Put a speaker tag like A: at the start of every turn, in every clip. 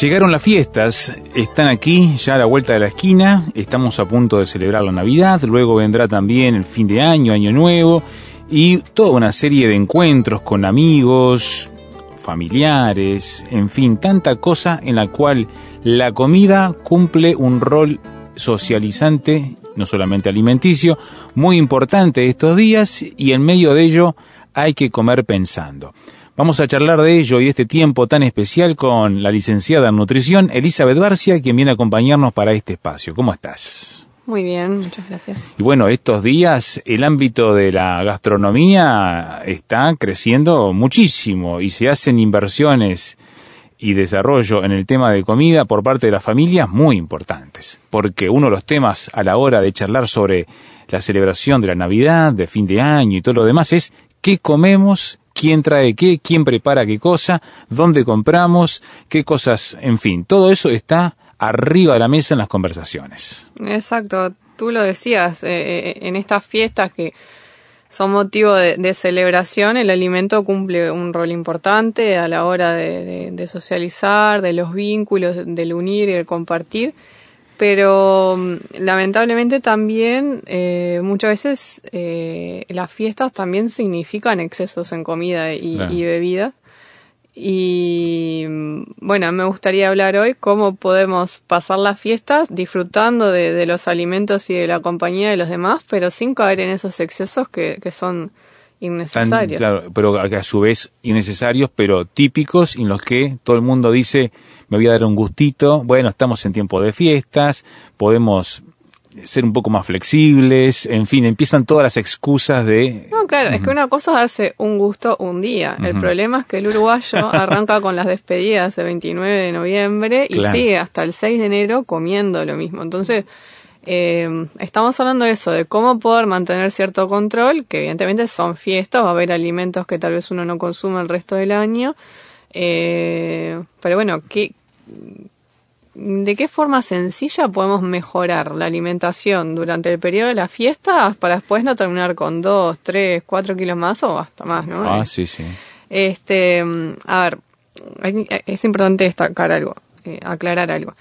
A: Llegaron las fiestas, están aquí ya a la vuelta de la esquina, estamos a punto de celebrar la Navidad, luego vendrá también el fin de año, año nuevo y toda una serie de encuentros con amigos, familiares, en fin, tanta cosa en la cual la comida cumple un rol socializante, no solamente alimenticio, muy importante estos días y en medio de ello hay que comer pensando. Vamos a charlar de ello y este tiempo tan especial con la licenciada en nutrición Elizabeth Barcia, quien viene a acompañarnos para este espacio. ¿Cómo estás?
B: Muy bien, muchas gracias.
A: Y bueno, estos días el ámbito de la gastronomía está creciendo muchísimo y se hacen inversiones y desarrollo en el tema de comida por parte de las familias muy importantes, porque uno de los temas a la hora de charlar sobre la celebración de la Navidad, de fin de año y todo lo demás es qué comemos quién trae qué, quién prepara qué cosa, dónde compramos, qué cosas, en fin, todo eso está arriba de la mesa en las conversaciones.
B: Exacto, tú lo decías, eh, eh, en estas fiestas que son motivo de, celebración, el alimento cumple un rol importante a la hora de socializar, de los vínculos, del unir y el compartir pero mm, lamentablemente también eh, muchas veces eh, las fiestas también significan excesos en comida y, bebida. Y mm, bueno, me gustaría hablar hoy cómo podemos pasar las fiestas disfrutando de, los alimentos y de la compañía de los demás, pero sin caer en esos excesos que, que son innecesarios.
A: claro, pero a su vez innecesarios, pero típicos en los que todo el mundo dice me voy a dar un gustito, bueno, estamos en tiempo de fiestas, podemos ser un poco más flexibles, en fin, empiezan todas las excusas de...
B: No, claro, es que una cosa es darse un gusto un día. El problema es que el uruguayo arranca con las despedidas el 29 de noviembre y sigue hasta el 6 de enero comiendo lo mismo. Entonces, eh, estamos hablando de eso, de cómo poder mantener cierto control, que evidentemente son fiestas, va a haber alimentos que tal vez uno no consume el resto del año. Eh, pero bueno, ¿qué, ¿de qué forma sencilla podemos mejorar la alimentación durante el periodo de las fiestas para después no terminar con dos, tres, cuatro kilos más o hasta más, ¿no?
A: Ah, sí, sí.
B: Este, a ver, es importante destacar algo, eh, aclarar algo.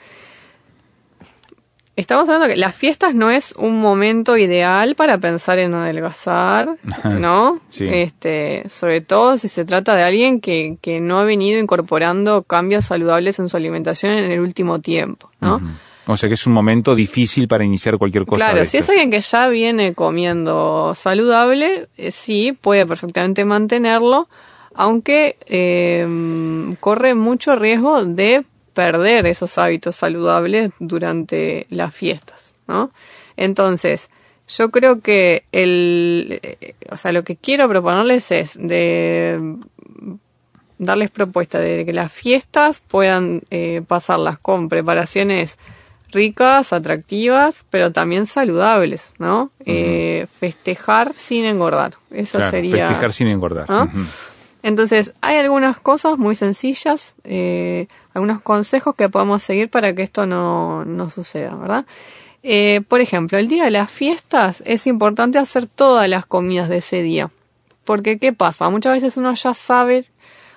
B: Estamos hablando que las fiestas no es un momento ideal para pensar en adelgazar, ¿no?
A: sí.
B: Este, sobre todo si se trata de alguien que, que no ha venido incorporando cambios saludables en su alimentación en el último tiempo, ¿no?
A: O sea que es un momento difícil para iniciar cualquier cosa.
B: Claro, si es alguien que ya viene comiendo saludable, eh, sí, puede perfectamente mantenerlo, aunque eh, corre mucho riesgo de perder esos hábitos saludables durante las fiestas, ¿no? Entonces, yo creo que el, eh, o sea, lo que quiero proponerles es de darles propuesta de que las fiestas puedan eh, pasarlas con preparaciones ricas, atractivas, pero también saludables, ¿no? Eh, festejar sin engordar. Eso sería.
A: Festejar sin engordar.
B: Entonces, hay algunas cosas muy sencillas, eh, algunos consejos que podemos seguir para que esto no, no suceda, ¿verdad? Eh, por ejemplo, el día de las fiestas es importante hacer todas las comidas de ese día. Porque, ¿qué pasa? Muchas veces uno ya sabe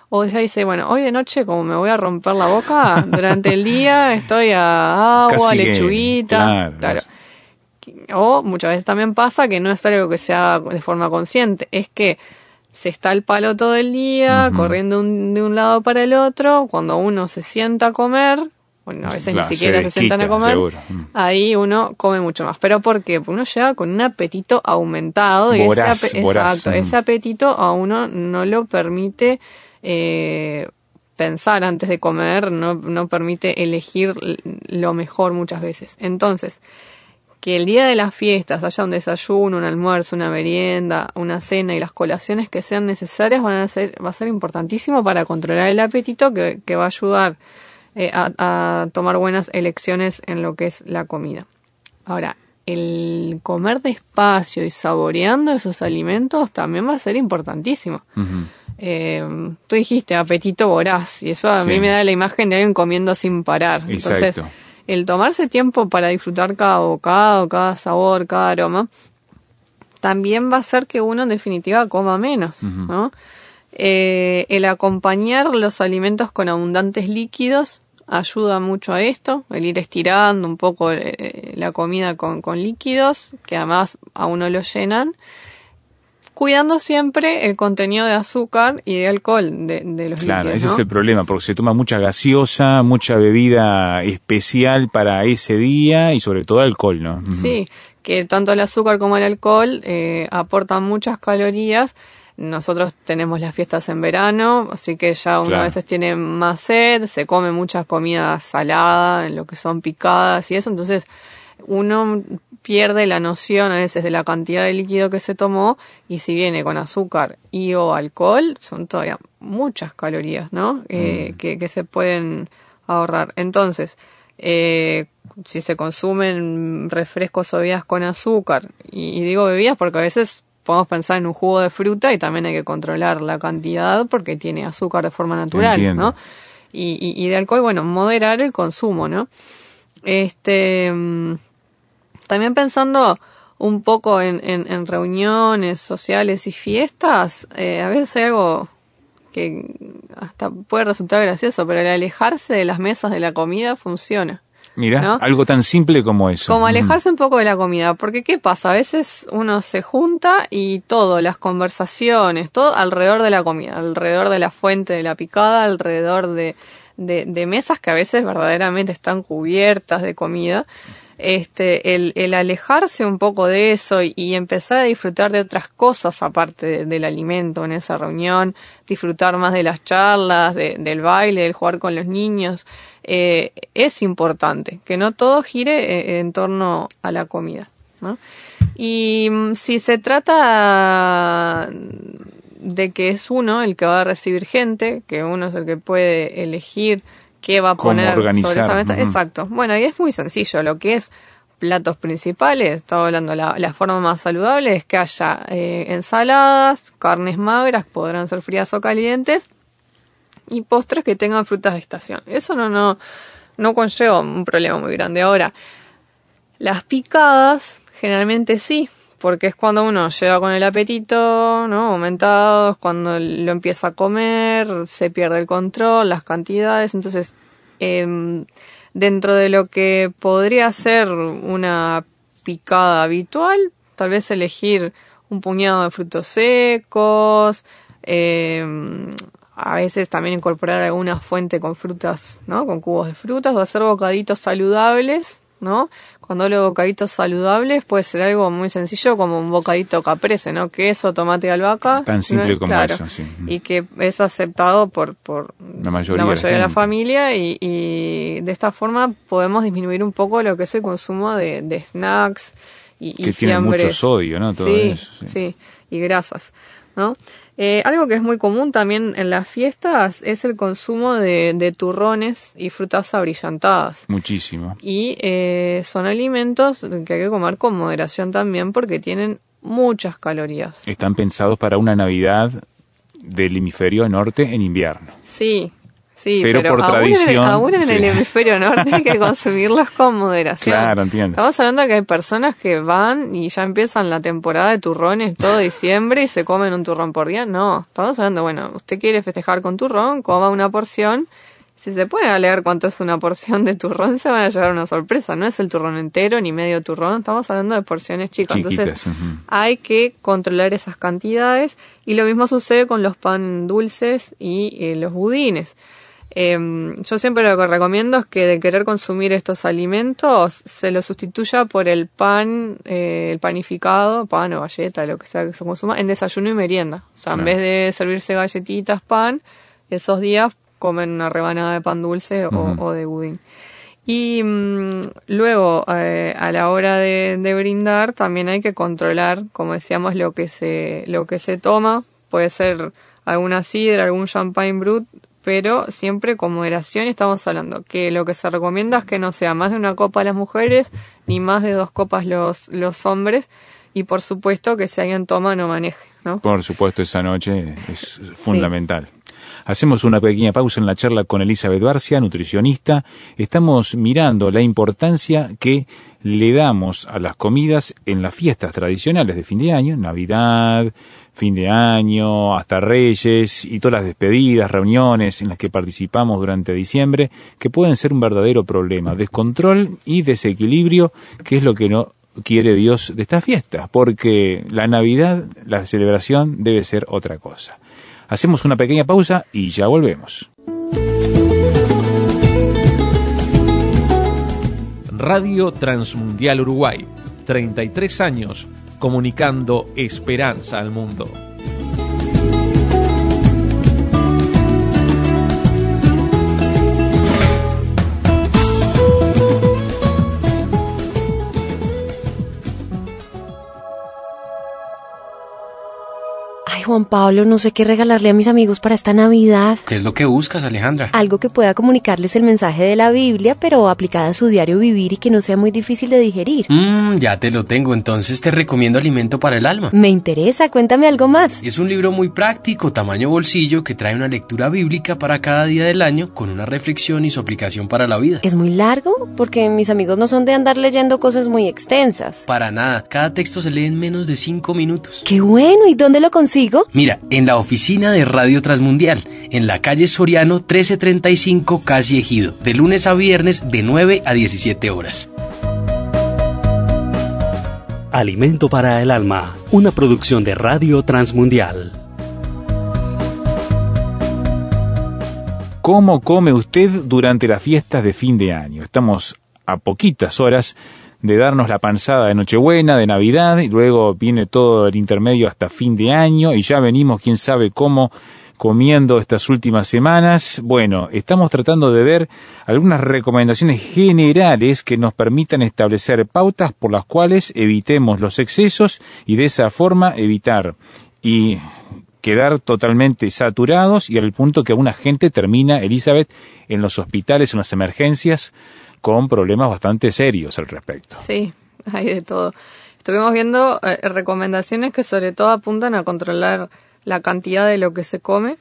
B: o ya dice, bueno, hoy de noche como me voy a romper la boca, durante el día estoy a agua, lechuguita, claro. O muchas veces también pasa que no es algo que sea de forma consciente, es que se está el palo todo el día, corriendo de un lado para el otro, cuando uno se sienta a comer, bueno, a veces ni siquiera se, sientan a comer, mm. ahí uno come mucho más. ¿Pero por qué? Porque uno llega con un apetito aumentado y ese, exacto, mm. ese apetito a uno no lo permite eh, pensar antes de comer, no, no permite elegir lo mejor muchas veces. Entonces, que el día de las fiestas haya un desayuno, un almuerzo, una merienda, una cena y las colaciones que sean necesarias van a ser, va a ser importantísimo para controlar el apetito que, que va a ayudar eh, a, a tomar buenas elecciones en lo que es la comida. Ahora, el comer despacio y saboreando esos alimentos también va a ser importantísimo. Eh, tú dijiste apetito voraz y eso a
A: Sí.
B: mí me da la imagen de alguien comiendo sin parar. Entonces,
A: Exacto.
B: El tomarse tiempo para disfrutar cada bocado, cada sabor, cada aroma, también va a hacer que uno en definitiva coma menos, ¿no? Eh, el acompañar los alimentos con abundantes líquidos ayuda mucho a esto, el ir estirando un poco eh, la comida con, con líquidos, que además a uno lo llenan, cuidando siempre el contenido de azúcar y de alcohol de, de los
A: Claro,
B: líquidos.
A: ese
B: ¿no?
A: es el problema, porque se toma mucha gaseosa, mucha bebida especial para ese día y sobre todo alcohol, ¿no?
B: Sí, que tanto el azúcar como el alcohol eh, aportan muchas calorías. Nosotros tenemos las fiestas en verano, así que ya uno
A: Claro.
B: a veces tiene más sed, se come muchas comidas saladas, en lo que son picadas y eso, entonces uno pierde la noción a veces de la cantidad de líquido que se tomó y si viene con azúcar y o alcohol son todavía muchas calorías, ¿no? Eh, que, que se pueden ahorrar. Entonces, eh, si se consumen refrescos o bebidas con azúcar, y, y digo bebidas porque a veces podemos pensar en un jugo de fruta y también hay que controlar la cantidad porque tiene azúcar de forma natural,
A: Entiendo.
B: ¿no? Y, y, y de alcohol, bueno, moderar el consumo, ¿no? Este, mm, también pensando un poco en, en, en reuniones sociales y fiestas, eh, a veces hay algo que hasta puede resultar gracioso, pero el alejarse de las mesas de la comida funciona.
A: Mira,
B: ¿no?
A: algo tan simple como eso.
B: Como
A: Ujú.
B: alejarse un poco de la comida, porque ¿qué pasa? A veces uno se junta y todo, las conversaciones, todo alrededor de la comida, alrededor de la fuente de la picada, alrededor de, de, de mesas que a veces verdaderamente están cubiertas de comida. Este, el, alejarse un poco de eso y, empezar a disfrutar de otras cosas aparte de- del alimento en esa reunión, disfrutar más de las charlas, de- del baile, del jugar con los niños, eh, es importante, que no todo gire eh, en torno a la comida. ¿no? Y mm, si se trata de que es uno el que va a recibir gente, que uno es el que puede elegir qué va a poner sobre
A: organizar,
B: esa mesa. Exacto. Bueno, y es muy sencillo. Lo que es platos principales, estaba hablando, la, la forma más saludable es que haya eh, ensaladas, carnes magras, podrán ser frías o calientes, y postres que tengan frutas de estación. Eso no, no, no conlleva un problema muy grande. Ahora, las picadas, generalmente sí, porque es cuando uno llega con el apetito, ¿no? Aumentado, es cuando lo empieza a comer, se pierde el control, las cantidades, entonces, em, dentro de lo que podría ser una picada habitual, tal vez elegir un puñado de frutos secos, em, a veces también incorporar alguna fuente con frutas, ¿no? Con cubos de frutas o hacer bocaditos saludables, ¿no? Cuando hablo de bocaditos saludables puede ser algo muy sencillo como un bocadito caprese, ¿no? Queso, tomate y albahaca.
A: Tan simple
B: ¿no?
A: como
B: Claro.
A: eso, sí.
B: Y que es aceptado por, por
A: La mayoría de la
B: de la
A: gente.
B: familia y, y de esta forma podemos disminuir un poco lo que es el consumo de, de snacks y, y
A: Que mucho sodio, ¿no? Todo
B: sí,
A: eso, sí.
B: sí, y grasas, ¿no? Eh, algo que es muy común también en las fiestas es el consumo de, de turrones y frutas abrillantadas.
A: Muchísimo.
B: Y eh, son alimentos que hay que comer con moderación también porque tienen muchas calorías.
A: Están pensados para una Navidad del hemisferio norte en invierno.
B: Sí, sí,
A: Pero
B: pero,
A: por
B: aún,
A: tradición,
B: en, aún en
A: sí.
B: el hemisferio norte hay que consumirlos con moderación.
A: Claro, entiendo.
B: Estamos hablando de que hay personas que van y ya empiezan la temporada de turrones todo diciembre y se comen un turrón por día. No, estamos hablando, bueno, usted quiere festejar con turrón, coma una porción. Si se pueden a leer cuánto es una porción de turrón, se van a llevar una sorpresa. No es el turrón entero ni medio turrón, estamos hablando de porciones chicas.
A: Chiquitas,
B: Entonces, hay que controlar esas cantidades y lo mismo sucede con los pan dulces y eh, los budines. Em, yo siempre lo que recomiendo es que de querer consumir estos alimentos se lo sustituya por el pan, eh, el panificado, pan o galleta, lo que sea que se consuma, en desayuno y merienda. O sea, en vez de servirse galletitas, pan, esos días comen una rebanada de pan dulce o de budín. Y mm, luego, eh, a la hora de, de brindar, también hay que controlar, como decíamos, lo que se, lo que se toma. Puede ser alguna sidra, algún champagne brut, pero siempre con moderación estamos hablando que lo que se recomienda es que no sea más de una copa las mujeres ni más de dos copas los, los hombres y por supuesto que si alguien toma no maneje, ¿no?
A: Por supuesto, esa noche es fundamental. Hacemos una pequeña pausa en la charla con Elizabeth Barcia, nutricionista. Estamos mirando la importancia que le damos a las comidas en las fiestas tradicionales de fin de año, Navidad, fin de año, hasta Reyes y todas las despedidas, reuniones en las que participamos durante diciembre, que pueden ser un verdadero problema, descontrol y desequilibrio, que es lo que no quiere Dios de esta fiesta, porque la Navidad, la celebración debe ser otra cosa. Hacemos una pequeña pausa y ya volvemos.
C: Radio Transmundial Uruguay, 33 años comunicando esperanza al mundo.
D: Juan Pablo, no sé qué regalarle a mis amigos para esta Navidad.
E: ¿Qué es lo que buscas, Alejandra?
D: Algo que pueda comunicarles el mensaje de la Biblia, pero aplicada a su diario vivir y que no sea muy difícil de digerir.
E: Mmm, ya te lo tengo, entonces te recomiendo Alimento para el Alma.
D: Me interesa, cuéntame algo más.
E: Es un libro muy práctico, tamaño bolsillo, que trae una lectura bíblica para cada día del año, con una reflexión y su aplicación para la vida.
D: ¿Es muy largo? Porque mis amigos no son de andar leyendo cosas muy extensas.
E: Para nada, cada texto se lee en menos de cinco minutos.
D: ¡Qué bueno! ¿Y dónde lo consigo?
E: Mira, en la oficina de Radio Transmundial, en la calle Soriano 1335 Casi Ejido, de lunes a viernes de 9 a 17 horas.
F: Alimento para el alma, una producción de Radio Transmundial.
A: ¿Cómo come usted durante las fiestas de fin de año? Estamos a poquitas horas de darnos la panzada de Nochebuena, de Navidad, y luego viene todo el intermedio hasta fin de año, y ya venimos, quién sabe cómo, comiendo estas últimas semanas. Bueno, estamos tratando de ver algunas recomendaciones generales que nos permitan establecer pautas por las cuales evitemos los excesos y de esa forma evitar y quedar totalmente saturados y al punto que una gente termina, Elizabeth, en los hospitales, en las emergencias, con problemas bastante serios al respecto.
B: Sí, hay de todo. Estuvimos viendo eh, recomendaciones que sobre todo apuntan a controlar la cantidad de lo que se come,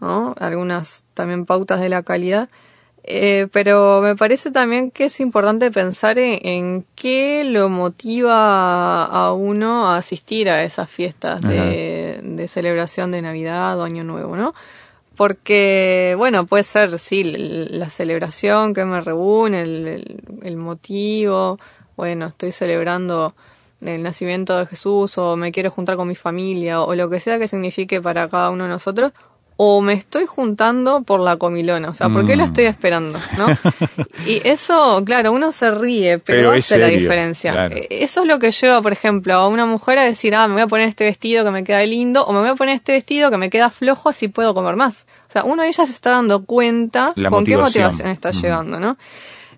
B: ¿no? algunas también pautas de la calidad. Eh, pero me parece también que es importante pensar en, qué lo motiva a uno a asistir a esas fiestas de, de, celebración de Navidad o Año Nuevo, ¿no? Porque, bueno, puede ser, sí, la celebración que me reúne, el, motivo, bueno, estoy celebrando el nacimiento de Jesús o me quiero juntar con mi familia o lo que sea que signifique para cada uno de nosotros, o me estoy juntando por la comilona, o sea, ¿por qué la mm. estoy esperando? ¿no? y eso, claro, uno se ríe, pero, hace la diferencia. E, eso es lo que lleva, por ejemplo, a una mujer a decir, ah, me voy a poner este vestido que me queda lindo, o me voy a poner este vestido que me queda flojo, así puedo comer más. O sea, uno de ellas se está dando cuenta con qué motivación está llegando, ¿no?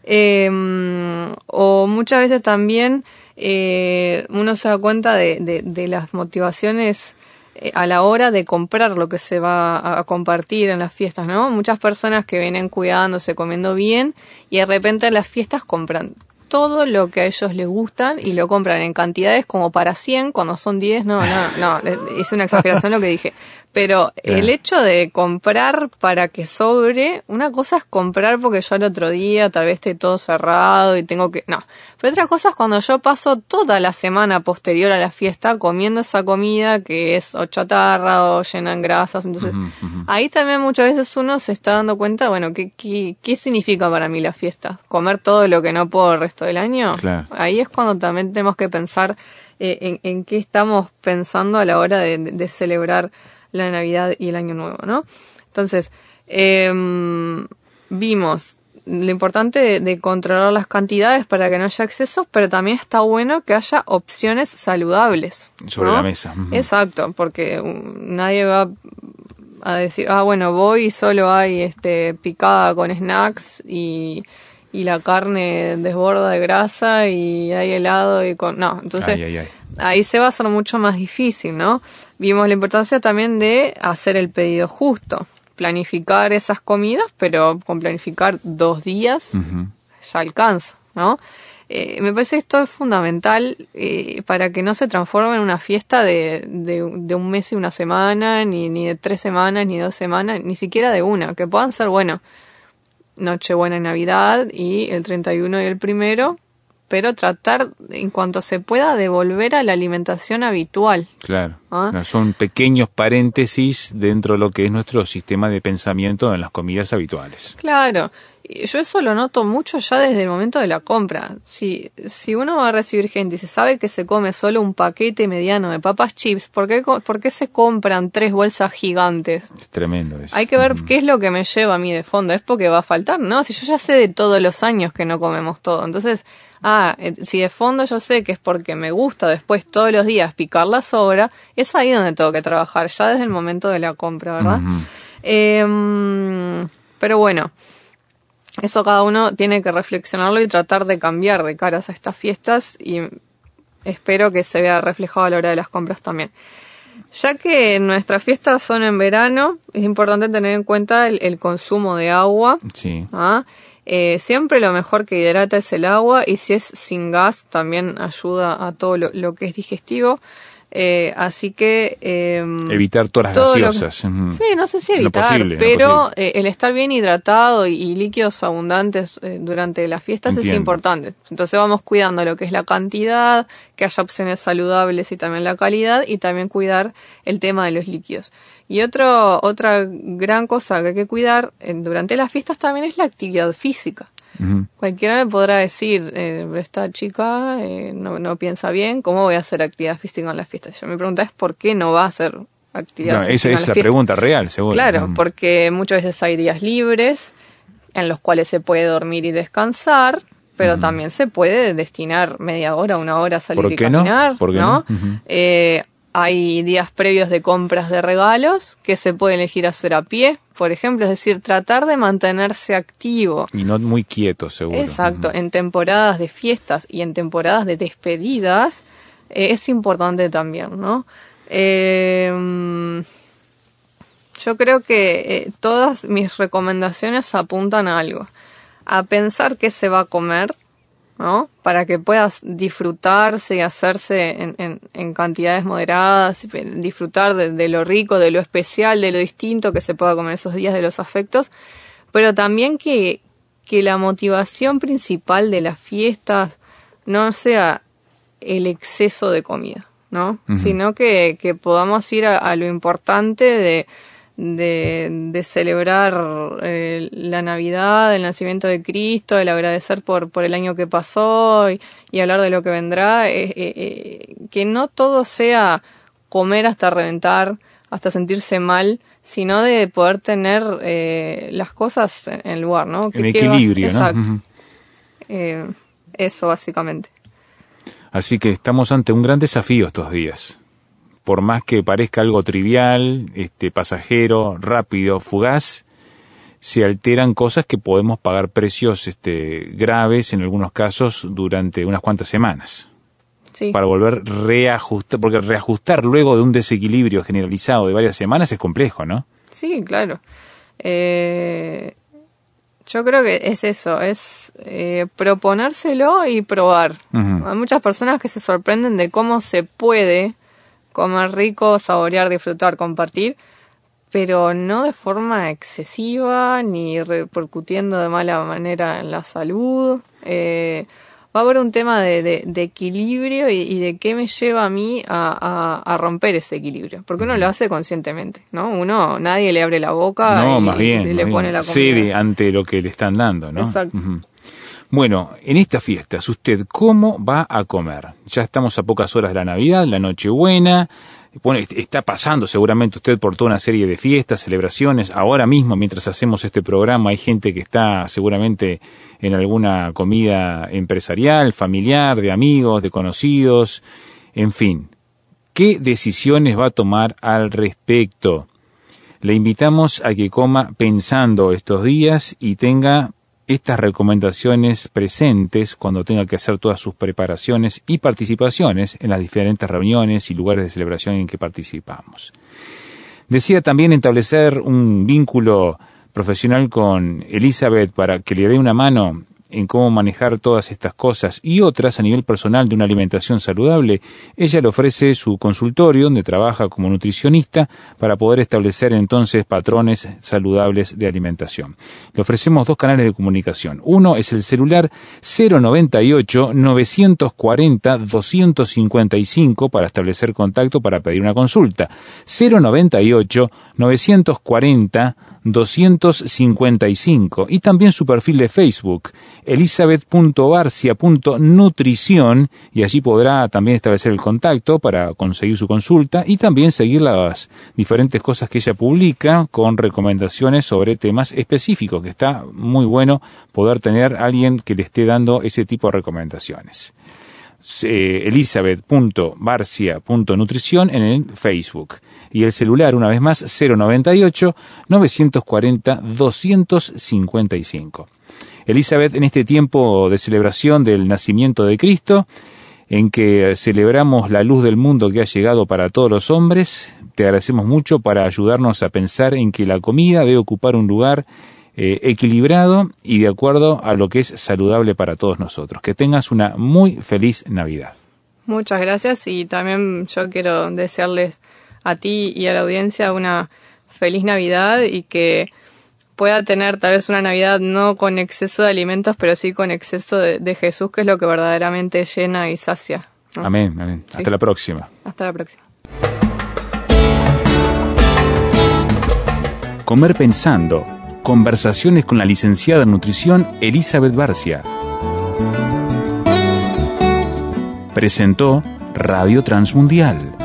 B: Em, o muchas veces también eh, uno se da cuenta de, de, de las motivaciones a la hora de comprar lo que se va a compartir en las fiestas, ¿no? Muchas personas que vienen cuidándose, comiendo bien y de repente en las fiestas compran todo lo que a ellos les gustan y lo compran en cantidades como para 100, cuando son 10, no, no, no, es una exageración lo que dije. Pero el hecho de comprar para que sobre, una cosa es comprar porque yo el otro día tal vez esté todo cerrado y tengo que... No, pero otra cosa es cuando yo paso toda la semana posterior a la fiesta comiendo esa comida que es o chatarra o llena en grasas. Entonces, ahí también muchas veces uno se está dando cuenta, bueno, ¿qué, qué, qué significa para mí la fiesta? ¿Comer todo lo que no puedo el resto del año? Ahí es cuando también tenemos que pensar eh, en, en, qué estamos pensando a la hora de, de celebrar la Navidad y el Año Nuevo, ¿no? Entonces, em, vimos lo importante de, controlar las cantidades para que no haya excesos, pero también está bueno que haya opciones saludables.
A: Sobre la mesa.
B: Exacto, porque um, nadie va a decir, ah, bueno, voy y solo hay este picada con snacks y, y la carne desborda de grasa y hay helado y con... No, entonces
A: Ay, ay, ay.
B: ahí se va a hacer mucho más difícil, ¿no? Vimos la importancia también de hacer el pedido justo, planificar esas comidas, pero con planificar dos días ya alcanza, ¿no? Eh, me parece que esto es fundamental eh, para que no se transforme en una fiesta de, de, de un mes y una semana, ni, ni de tres semanas, ni dos semanas, ni siquiera de una, que puedan ser, bueno, Nochebuena y Navidad y el 31 y el primero, pero tratar en cuanto se pueda de volver a la alimentación habitual.
A: Claro.
B: Ah.
A: No, Son pequeños paréntesis dentro de lo que es nuestro sistema de pensamiento en las comidas habituales.
B: Claro, yo eso lo noto mucho ya desde el momento de la compra. Si, si uno va a recibir gente y se sabe que se come solo un paquete mediano de papas chips, ¿por qué, por qué se compran tres bolsas gigantes?
A: Es tremendo eso.
B: Hay que ver qué es lo que me lleva a mí de fondo. ¿Es porque va a faltar? No, si yo ya sé de todos los años que no comemos todo. Entonces, ah, eh, si de fondo yo sé que es porque me gusta después todos los días picar la sobra, es ahí donde tengo que trabajar, ya desde el momento de la compra, ¿verdad? Eh, pero bueno, eso cada uno tiene que reflexionarlo y tratar de cambiar de caras a estas fiestas y espero que se vea reflejado a la hora de las compras también. Ya que nuestras fiestas son en verano, es importante tener en cuenta el, el consumo de agua.
A: Sí.
B: ¿ah? Eh, siempre lo mejor que hidrata es el agua y si es sin gas también ayuda a todo lo, lo que es digestivo. Eh, así que... eh,
A: Evitar todas las
B: que-
A: gaseosas.
B: Sí, no sé si evitar,
A: posible,
B: pero eh, el estar bien hidratado y, y líquidos abundantes eh, durante las fiestas es importante. Entonces vamos cuidando lo que es la cantidad, que haya opciones saludables y también la calidad y también cuidar el tema de los líquidos. Y otro, otra gran cosa que hay que cuidar durante las fiestas también es la actividad física. Cualquiera me podrá decir, eh, esta chica eh, no, no piensa bien, ¿cómo voy a hacer actividad física en las fiestas? Yo me pregunta es por qué no va a hacer actividad
A: No,
B: física
A: esa
B: en
A: es
B: las
A: la
B: fiestas?
A: pregunta real, seguro.
B: Claro, porque muchas veces hay días libres en los cuales se puede dormir y descansar, pero también se puede destinar media hora, una hora a salir
A: ¿Por
B: y
A: qué no?
B: caminar,
A: ¿Por qué no?
B: Eh, hay días previos de compras de regalos que se puede elegir hacer a pie, por ejemplo, es decir, tratar de mantenerse activo.
A: Y no muy quieto, seguro.
B: Exacto, en temporadas de fiestas y en temporadas de despedidas eh, es importante también, ¿no? Eh, yo creo que eh, todas mis recomendaciones apuntan a algo, a pensar qué se va a comer, ¿no? Para que puedas disfrutarse y hacerse en, en- en cantidades moderadas, disfrutar de, de lo rico, de lo especial, de lo distinto que se pueda comer esos días de los afectos, pero también que, que la motivación principal de las fiestas no sea el exceso de comida, ¿no? Sino que, que podamos ir a, a lo importante de, de, de celebrar eh, la Navidad, el nacimiento de Cristo, el agradecer por, por el año que pasó y, y hablar de lo que vendrá, eh, eh, que no todo sea comer hasta reventar, hasta sentirse mal, sino de poder tener eh, las cosas en, lugar, ¿no?
A: En
B: vas-
A: equilibrio, ¿no?
B: Exacto. Eso básicamente.
A: Así que estamos ante un gran desafío estos días. Por más que parezca algo trivial, este pasajero, rápido, fugaz, se alteran cosas que podemos pagar precios este, graves en algunos casos durante unas cuantas semanas.
B: Sí.
A: Para volver reajustar, porque reajustar luego de un desequilibrio generalizado de varias semanas es complejo, ¿no?
B: Sí, claro. Eh, yo creo que es eso, es eh, proponérselo y probar. Hay muchas personas que se sorprenden de cómo se puede comer rico, saborear, disfrutar, compartir, pero no de forma excesiva ni repercutiendo de mala manera en la salud. Eh, va a haber un tema de, de- de equilibrio y, y de qué me lleva a mí a, a- a romper ese equilibrio, porque uno lo hace conscientemente, ¿no? Uno, nadie le abre la boca
A: No,
B: y,
A: más bien.
B: y le
A: más
B: pone
A: bien.
B: la comida.
A: Cede ante lo que le están dando, ¿no?
B: Exacto.
A: Bueno, en estas fiestas, ¿usted cómo va a comer? Ya estamos a pocas horas de la Navidad, la Nochebuena. Bueno, est- está pasando seguramente usted por toda una serie de fiestas, celebraciones. Ahora mismo, mientras hacemos este programa, hay gente que está seguramente en alguna comida empresarial, familiar, de amigos, de conocidos, en fin. ¿Qué decisiones va a tomar al respecto? Le invitamos a que coma pensando estos días y tenga estas recomendaciones presentes cuando tenga que hacer todas sus preparaciones y participaciones en las diferentes reuniones y lugares de celebración en que participamos. Decía también establecer un vínculo profesional con Elizabeth para que le dé una mano en cómo manejar todas estas cosas y otras a nivel personal de una alimentación saludable, ella le ofrece su consultorio donde trabaja como nutricionista para poder establecer entonces patrones saludables de alimentación. Le ofrecemos dos canales de comunicación. Uno es el celular 098 940 255 para establecer contacto para pedir una consulta. 098 940 255 y también su perfil de Facebook elisabeth.barcia.nutrición y allí podrá también establecer el contacto para conseguir su consulta y también seguir las diferentes cosas que ella publica con recomendaciones sobre temas específicos, que está muy bueno poder tener alguien que le esté dando ese tipo de recomendaciones. Eh, elisabeth.barcia.nutrición en el Facebook y el celular una vez más 098 940 255. Elizabeth, en este tiempo de celebración del nacimiento de Cristo, en que celebramos la luz del mundo que ha llegado para todos los hombres, te agradecemos mucho para ayudarnos a pensar en que la comida debe ocupar un lugar eh, equilibrado y de acuerdo a lo que es saludable para todos nosotros. Que tengas una muy feliz Navidad.
B: Muchas gracias y también yo quiero desearles a ti y a la audiencia una feliz Navidad y que pueda tener tal vez una Navidad no con exceso de alimentos, pero sí con exceso de, Jesús, que es lo que verdaderamente llena y sacia.
A: Amén, amén. Hasta la próxima.
B: Hasta la próxima.
A: Comer pensando. Conversaciones con la licenciada en nutrición Elizabeth Barcia. Presentó Radio Transmundial